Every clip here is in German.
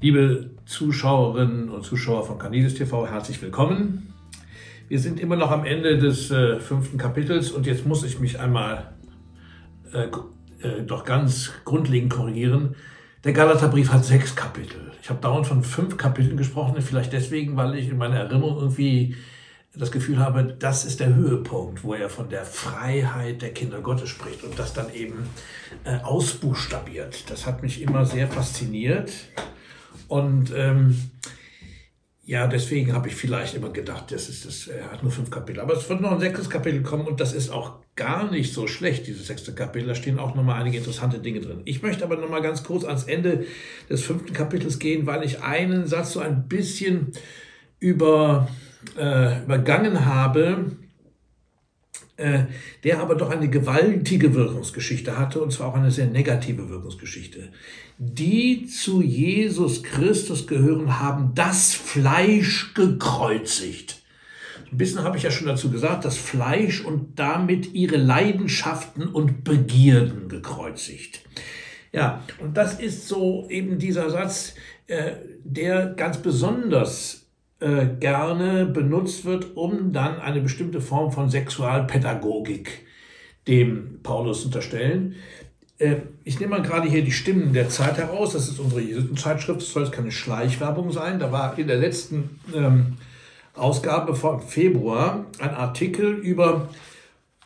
Liebe Zuschauerinnen und Zuschauer von Canidis TV, herzlich willkommen. Wir sind immer noch am Ende des äh, fünften Kapitels und jetzt muss ich mich einmal äh, äh, doch ganz grundlegend korrigieren. Der Galaterbrief hat sechs Kapitel. Ich habe dauernd von fünf Kapiteln gesprochen, vielleicht deswegen, weil ich in meiner Erinnerung irgendwie das Gefühl habe, das ist der Höhepunkt, wo er von der Freiheit der Kinder Gottes spricht und das dann eben äh, ausbuchstabiert. Das hat mich immer sehr fasziniert. Und ähm, ja, deswegen habe ich vielleicht immer gedacht, das ist das, er hat nur fünf Kapitel. Aber es wird noch ein sechstes Kapitel kommen und das ist auch gar nicht so schlecht, dieses sechste Kapitel. Da stehen auch nochmal einige interessante Dinge drin. Ich möchte aber nochmal ganz kurz ans Ende des fünften Kapitels gehen, weil ich einen Satz so ein bisschen über, äh, übergangen habe, der aber doch eine gewaltige Wirkungsgeschichte hatte, und zwar auch eine sehr negative Wirkungsgeschichte. Die zu Jesus Christus gehören, haben das Fleisch gekreuzigt. Ein bisschen habe ich ja schon dazu gesagt, das Fleisch und damit ihre Leidenschaften und Begierden gekreuzigt. Ja, und das ist so eben dieser Satz, äh, der ganz besonders äh, gerne benutzt wird, um dann eine bestimmte Form von Sexualpädagogik dem Paulus unterstellen. Äh, ich nehme mal gerade hier die Stimmen der Zeit heraus. Das ist unsere Jesuitenzeitschrift. Das soll jetzt keine Schleichwerbung sein. Da war in der letzten ähm, Ausgabe von Februar ein Artikel über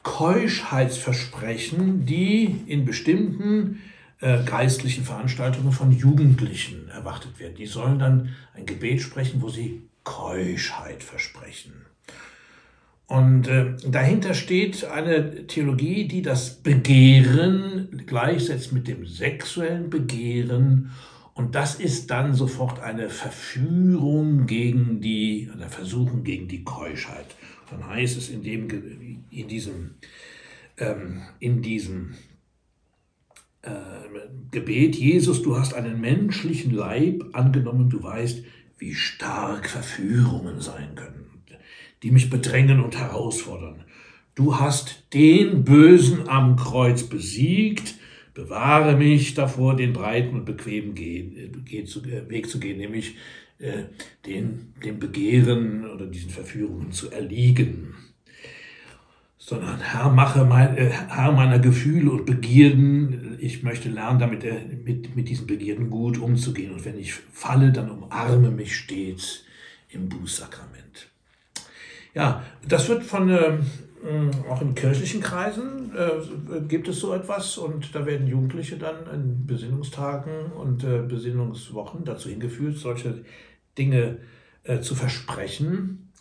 Keuschheitsversprechen, die in bestimmten äh, geistlichen Veranstaltungen von Jugendlichen erwartet werden. Die sollen dann ein Gebet sprechen, wo sie Keuschheit versprechen. Und äh, dahinter steht eine Theologie, die das Begehren gleichsetzt mit dem sexuellen Begehren. Und das ist dann sofort eine Verführung gegen die, eine Versuchung gegen die Keuschheit. Dann heißt es in, dem, in diesem, ähm, in diesem äh, Gebet, Jesus, du hast einen menschlichen Leib angenommen, du weißt, wie stark Verführungen sein können, die mich bedrängen und herausfordern. Du hast den Bösen am Kreuz besiegt, bewahre mich davor, den breiten und bequemen Weg zu gehen, nämlich äh, den, dem Begehren oder diesen Verführungen zu erliegen sondern Herr, mache mein, äh, Herr meiner Gefühle und Begierden. Ich möchte lernen, damit äh, mit, mit diesen Begierden gut umzugehen. Und wenn ich falle, dann umarme mich stets im Bußsakrament. Ja, das wird von, äh, auch in kirchlichen Kreisen äh, gibt es so etwas und da werden Jugendliche dann in Besinnungstagen und äh, Besinnungswochen dazu hingeführt, solche Dinge äh, zu versprechen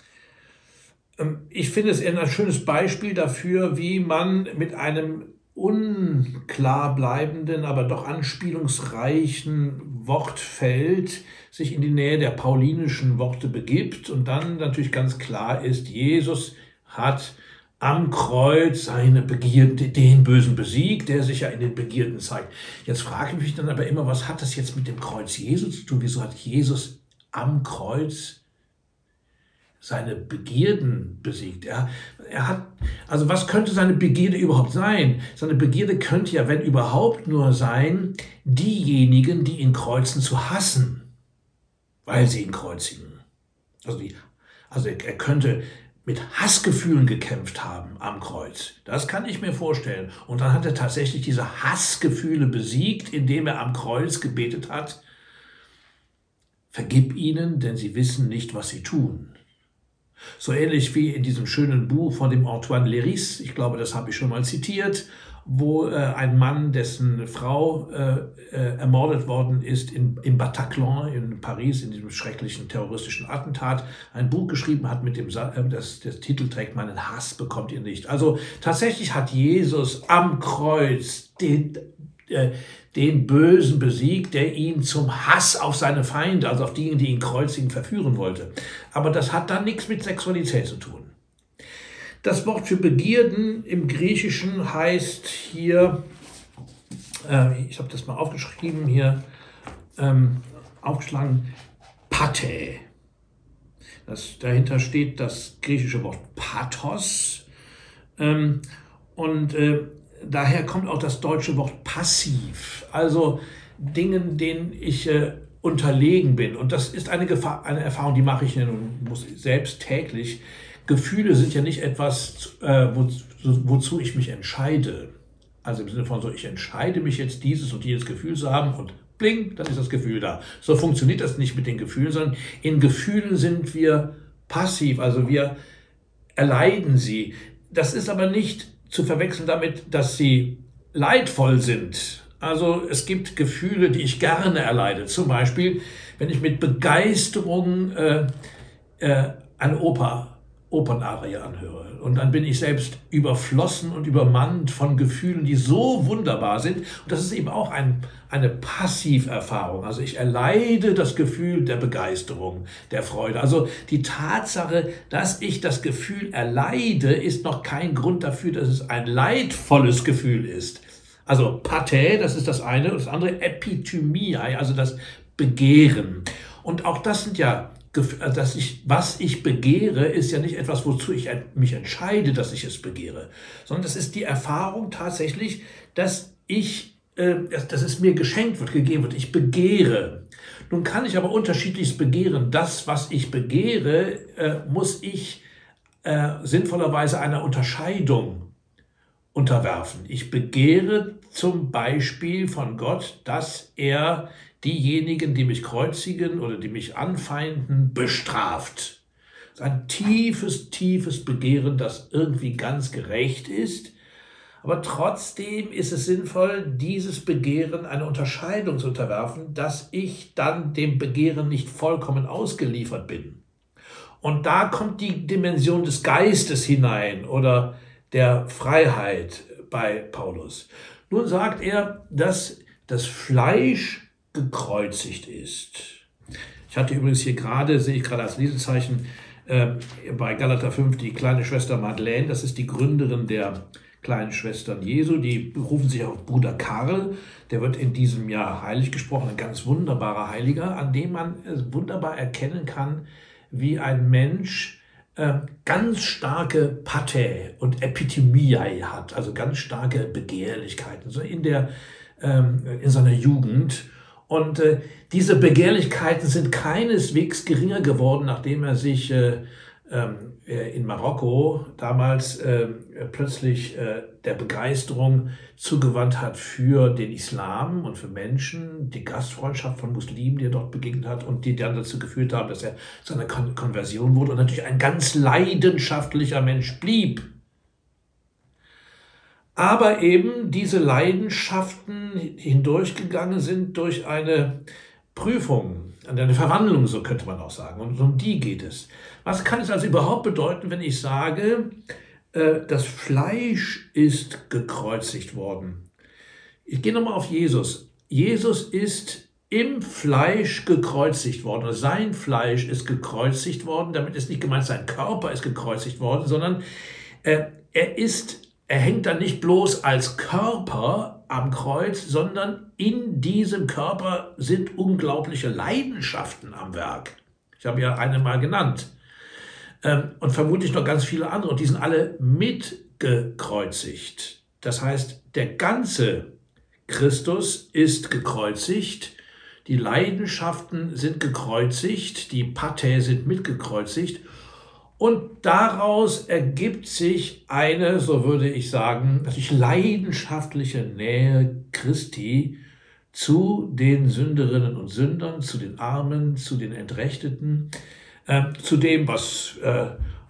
ich finde es ein schönes Beispiel dafür, wie man mit einem unklar bleibenden, aber doch anspielungsreichen Wortfeld sich in die Nähe der paulinischen Worte begibt und dann natürlich ganz klar ist, Jesus hat am Kreuz seine Begierde, den Bösen besiegt, der sich ja in den Begierden zeigt. Jetzt frage ich mich dann aber immer, was hat das jetzt mit dem Kreuz Jesus zu tun? Wieso hat Jesus am Kreuz seine Begierden besiegt. Er, er hat, also was könnte seine Begierde überhaupt sein? Seine Begierde könnte ja, wenn überhaupt, nur sein, diejenigen, die ihn kreuzen, zu hassen, weil sie ihn kreuzigen. Also, die, also er könnte mit Hassgefühlen gekämpft haben am Kreuz. Das kann ich mir vorstellen. Und dann hat er tatsächlich diese Hassgefühle besiegt, indem er am Kreuz gebetet hat, Vergib ihnen, denn sie wissen nicht, was sie tun. So ähnlich wie in diesem schönen Buch von dem Antoine Léris, ich glaube, das habe ich schon mal zitiert, wo äh, ein Mann, dessen Frau äh, äh, ermordet worden ist in, im Bataclan in Paris, in diesem schrecklichen terroristischen Attentat, ein Buch geschrieben hat mit dem, äh, das, das Titel trägt, meinen Hass bekommt ihr nicht. Also tatsächlich hat Jesus am Kreuz den, äh, den Bösen besiegt, der ihn zum Hass auf seine Feinde, also auf diejenigen, die ihn kreuzigen, verführen wollte. Aber das hat dann nichts mit Sexualität zu tun. Das Wort für Begierden im Griechischen heißt hier, äh, ich habe das mal aufgeschrieben hier, ähm, aufgeschlagen, Pate. Das, dahinter steht das griechische Wort Pathos. Ähm, und äh, daher kommt auch das deutsche Wort passiv. Also Dingen, denen ich äh, unterlegen bin. Und das ist eine, Gefahr, eine Erfahrung, die mache ich und muss selbst täglich. Gefühle sind ja nicht etwas, äh, wo, wozu ich mich entscheide. Also im Sinne von so, ich entscheide mich jetzt dieses und jenes Gefühl zu haben und bling, dann ist das Gefühl da. So funktioniert das nicht mit den Gefühlen, sondern in Gefühlen sind wir passiv, also wir erleiden sie. Das ist aber nicht zu verwechseln damit, dass sie leidvoll sind. Also es gibt Gefühle, die ich gerne erleide. Zum Beispiel, wenn ich mit Begeisterung äh, äh, eine Oper Opernarie anhöre. Und dann bin ich selbst überflossen und übermannt von Gefühlen, die so wunderbar sind. Und das ist eben auch ein, eine Passiverfahrung. Also ich erleide das Gefühl der Begeisterung, der Freude. Also die Tatsache, dass ich das Gefühl erleide, ist noch kein Grund dafür, dass es ein leidvolles Gefühl ist. Also Pathä, das ist das eine, und das andere Epithymie, also das Begehren. Und auch das sind ja dass ich, was ich begehre, ist ja nicht etwas, wozu ich mich entscheide, dass ich es begehre, sondern das ist die Erfahrung tatsächlich, dass ich, äh, dass es mir geschenkt wird, gegeben wird. Ich begehre. Nun kann ich aber unterschiedliches begehren. Das, was ich begehre, äh, muss ich äh, sinnvollerweise einer Unterscheidung unterwerfen. Ich begehre zum Beispiel von Gott, dass er diejenigen, die mich kreuzigen oder die mich anfeinden, bestraft. Das ist ein tiefes, tiefes Begehren, das irgendwie ganz gerecht ist. Aber trotzdem ist es sinnvoll, dieses Begehren eine Unterscheidung zu unterwerfen, dass ich dann dem Begehren nicht vollkommen ausgeliefert bin. Und da kommt die Dimension des Geistes hinein oder der Freiheit bei Paulus. Nun sagt er, dass das Fleisch gekreuzigt ist. Ich hatte übrigens hier gerade, sehe ich gerade als Lesezeichen, äh, bei Galater 5 die kleine Schwester Madeleine, das ist die Gründerin der kleinen Schwestern Jesu, die berufen sich auf Bruder Karl, der wird in diesem Jahr heilig gesprochen, ein ganz wunderbarer Heiliger, an dem man wunderbar erkennen kann, wie ein Mensch äh, ganz starke Pathä und Epithemiae hat, also ganz starke Begehrlichkeiten, so in, der, ähm, in seiner Jugend und äh, diese Begehrlichkeiten sind keineswegs geringer geworden, nachdem er sich äh, ähm, äh, in Marokko damals äh, plötzlich äh, der Begeisterung zugewandt hat für den Islam und für Menschen, die Gastfreundschaft von Muslimen, die er dort begegnet hat und die dann dazu geführt haben, dass er zu einer Kon Konversion wurde und natürlich ein ganz leidenschaftlicher Mensch blieb aber eben diese Leidenschaften hindurchgegangen sind durch eine Prüfung, eine Verwandlung, so könnte man auch sagen. Und um die geht es. Was kann es also überhaupt bedeuten, wenn ich sage, äh, das Fleisch ist gekreuzigt worden? Ich gehe nochmal auf Jesus. Jesus ist im Fleisch gekreuzigt worden. Sein Fleisch ist gekreuzigt worden. Damit ist nicht gemeint, sein Körper ist gekreuzigt worden, sondern äh, er ist er hängt dann nicht bloß als Körper am Kreuz, sondern in diesem Körper sind unglaubliche Leidenschaften am Werk. Ich habe ja eine mal genannt. Ähm, und vermutlich noch ganz viele andere. Und die sind alle mitgekreuzigt. Das heißt, der ganze Christus ist gekreuzigt. Die Leidenschaften sind gekreuzigt. Die Pathä sind mitgekreuzigt. Und daraus ergibt sich eine, so würde ich sagen, natürlich leidenschaftliche Nähe Christi zu den Sünderinnen und Sündern, zu den Armen, zu den Entrechteten, äh, zu dem, was äh,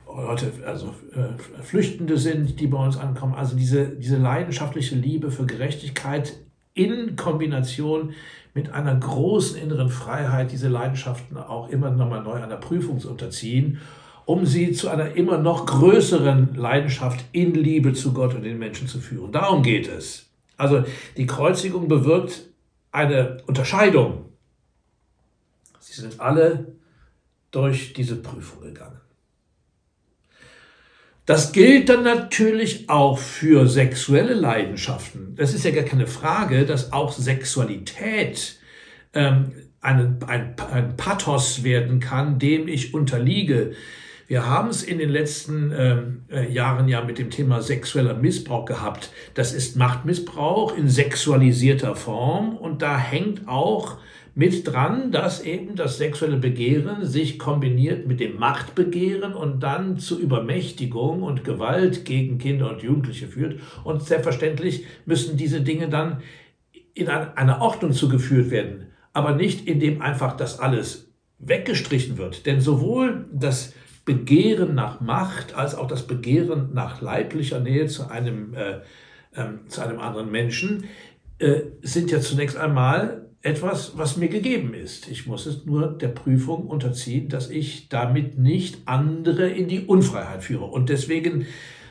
heute also äh, Flüchtende sind, die bei uns ankommen. Also diese, diese leidenschaftliche Liebe für Gerechtigkeit in Kombination mit einer großen inneren Freiheit, diese Leidenschaften auch immer nochmal neu einer Prüfung zu unterziehen um sie zu einer immer noch größeren Leidenschaft in Liebe zu Gott und den Menschen zu führen. Darum geht es. Also die Kreuzigung bewirkt eine Unterscheidung. Sie sind alle durch diese Prüfung gegangen. Das gilt dann natürlich auch für sexuelle Leidenschaften. Das ist ja gar keine Frage, dass auch Sexualität ähm, ein, ein, ein Pathos werden kann, dem ich unterliege. Wir haben es in den letzten ähm, äh, Jahren ja mit dem Thema sexueller Missbrauch gehabt. Das ist Machtmissbrauch in sexualisierter Form und da hängt auch mit dran, dass eben das sexuelle Begehren sich kombiniert mit dem Machtbegehren und dann zu Übermächtigung und Gewalt gegen Kinder und Jugendliche führt. Und selbstverständlich müssen diese Dinge dann in eine Ordnung zugeführt werden, aber nicht indem einfach das alles weggestrichen wird. Denn sowohl das Begehren nach Macht als auch das Begehren nach leiblicher Nähe zu einem, äh, äh, zu einem anderen Menschen äh, sind ja zunächst einmal etwas, was mir gegeben ist. Ich muss es nur der Prüfung unterziehen, dass ich damit nicht andere in die Unfreiheit führe. Und deswegen,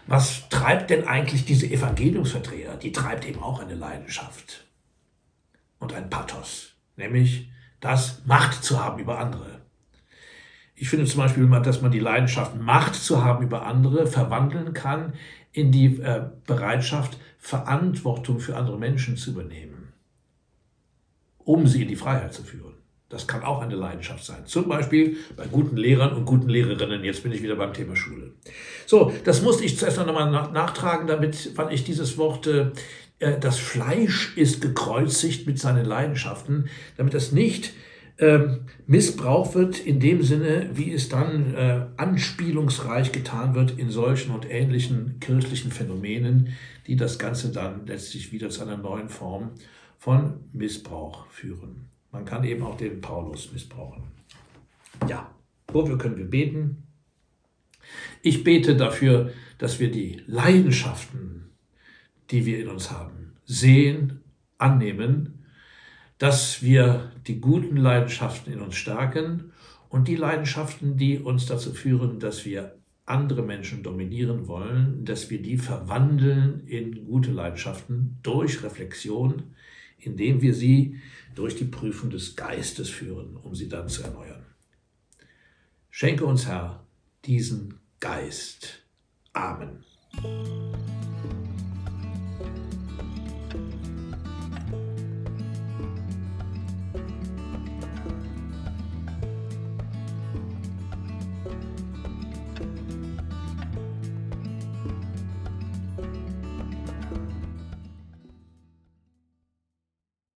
was treibt denn eigentlich diese Evangeliumsvertreter? Die treibt eben auch eine Leidenschaft und ein Pathos, nämlich das Macht zu haben über andere. Ich finde zum Beispiel, dass man die Leidenschaft, Macht zu haben über andere, verwandeln kann in die äh, Bereitschaft, Verantwortung für andere Menschen zu übernehmen um sie in die Freiheit zu führen. Das kann auch eine Leidenschaft sein. Zum Beispiel bei guten Lehrern und guten Lehrerinnen. Jetzt bin ich wieder beim Thema Schule. So, das musste ich zuerst noch mal nachtragen, damit, weil ich dieses Wort, äh, das Fleisch ist gekreuzigt mit seinen Leidenschaften, damit das nicht äh, missbraucht wird in dem Sinne, wie es dann äh, anspielungsreich getan wird in solchen und ähnlichen kirchlichen Phänomenen, die das Ganze dann letztlich wieder zu einer neuen Form von Missbrauch führen. Man kann eben auch den Paulus missbrauchen. Ja, wofür können wir beten? Ich bete dafür, dass wir die Leidenschaften, die wir in uns haben, sehen, annehmen, dass wir die guten Leidenschaften in uns stärken und die Leidenschaften, die uns dazu führen, dass wir andere Menschen dominieren wollen, dass wir die verwandeln in gute Leidenschaften durch Reflexion, indem wir sie durch die Prüfung des Geistes führen, um sie dann zu erneuern. Schenke uns, Herr, diesen Geist. Amen.